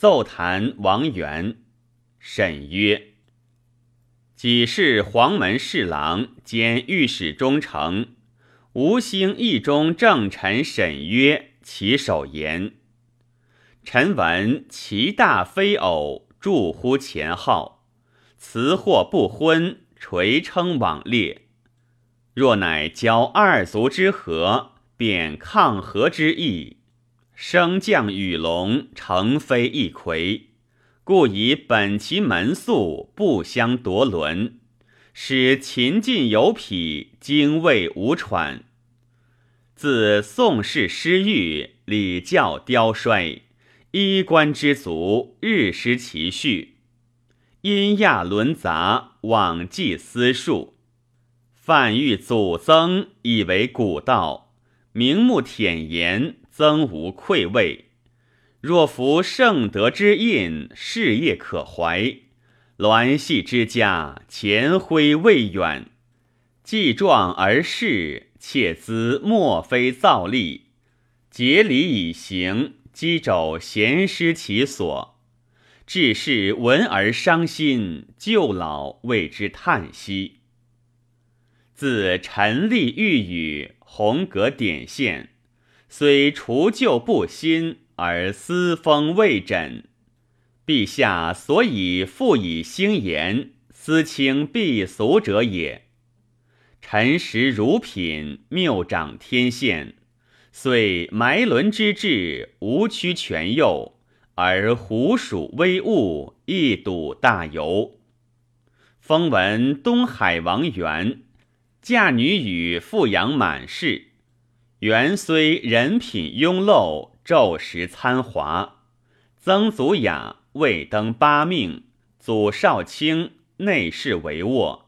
奏弹王元。沈曰：“己是黄门侍郎兼御史中丞，吴兴义中正臣沈曰：‘其首言。’臣闻其大非偶，著乎前号，辞或不婚，垂称往列。若乃交二族之和，便抗和之意。升降与龙，成非一魁。”故以本其门素不相夺伦，使秦晋有匹，精卫无喘。自宋氏失誉，礼教凋衰，衣冠之族日失其序，阴亚伦杂，罔记私术。范欲祖曾，以为古道，明目舔言，增无愧位。若服圣德之印，事业可怀；鸾系之家，前辉未远。既壮而仕，妾资莫非造立。节礼以行，积肘贤师其所。至是闻而伤心，旧老为之叹息。自陈立玉宇，红阁点线，虽除旧不新。而私风未枕，陛下所以复以兴言，思清避俗者也。臣实如品，谬长天宪，遂埋伦之志，无屈全右，而虎鼠威物，一睹大游。风闻东海王元嫁女与富阳满氏，元虽人品庸陋。昼食参华，曾祖雅未登八命，祖少卿内侍帷幄，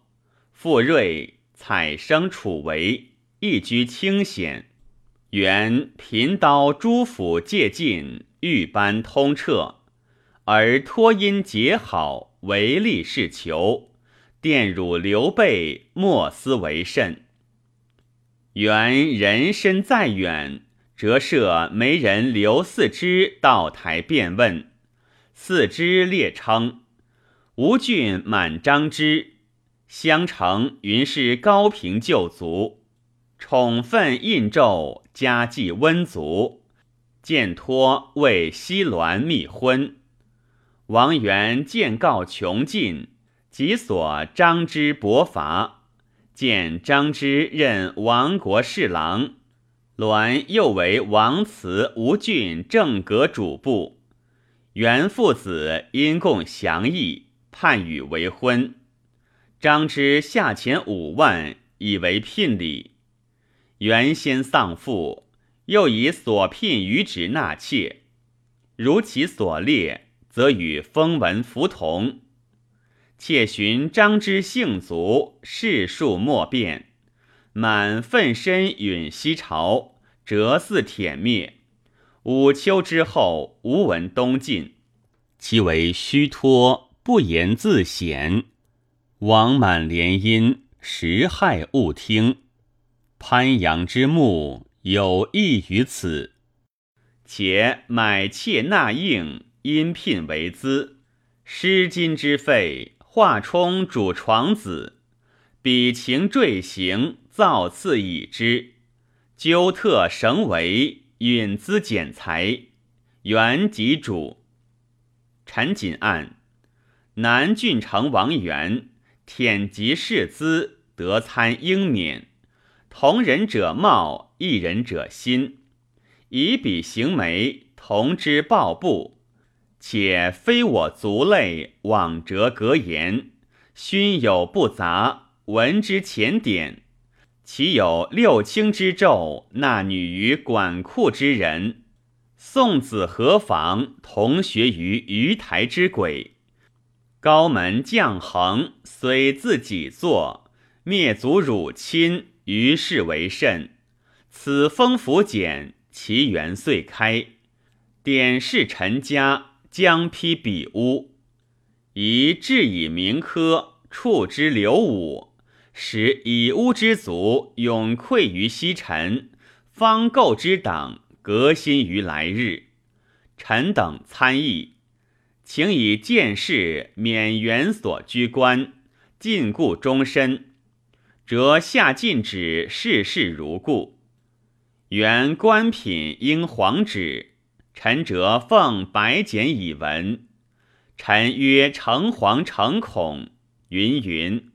傅瑞采生楚为，一居清闲。元贫刀诸府借尽，玉班通彻，而托因结好，唯利是求，玷辱刘备，莫思为甚。原人身再远。折射媒人刘四之到台便问，四之列称吴郡满张之襄城云是高平旧族，宠分印胄，家祭温族，见托为西鸾密婚。王元见告穷尽，即所张之薄伐，见张之任亡国侍郎。栾又为王祠吴郡正阁主簿，元父子因共降义，判与为婚。张之下钱五万，以为聘礼。原先丧父，又以所聘余职纳妾，如其所列，则与风闻符同。妾寻张之姓族，世数莫变。满奋身允西朝，折似舔灭。五秋之后，无闻东晋。其为虚托，不言自显。王满联姻，实害勿听。潘阳之墓有益于此。且买妾纳应，因聘为资，失金之费，化充主床子，比情坠行。造次已之，纠特绳为允资减财，原及主。陈锦案，南郡城王元舔及世资，得参英冕。同人者貌，异人者心。以彼行媒，同之报布，且非我族类，往折格言，勋有不杂，闻之浅典。其有六卿之胄，纳女于管库之人；宋子何妨同学于鱼台之鬼。高门将衡虽自己作，灭族辱亲，于是为甚。此风符简，其源遂开。典是陈家将批比屋，宜治以明科，处之流武。使以乌之族永愧于西陈，方构之党革新于来日。臣等参议，请以见事免原所居官，禁锢终身。则下禁止，事事如故。原官品应皇旨，臣辄奉白简以文。臣曰：诚惶诚恐。云云。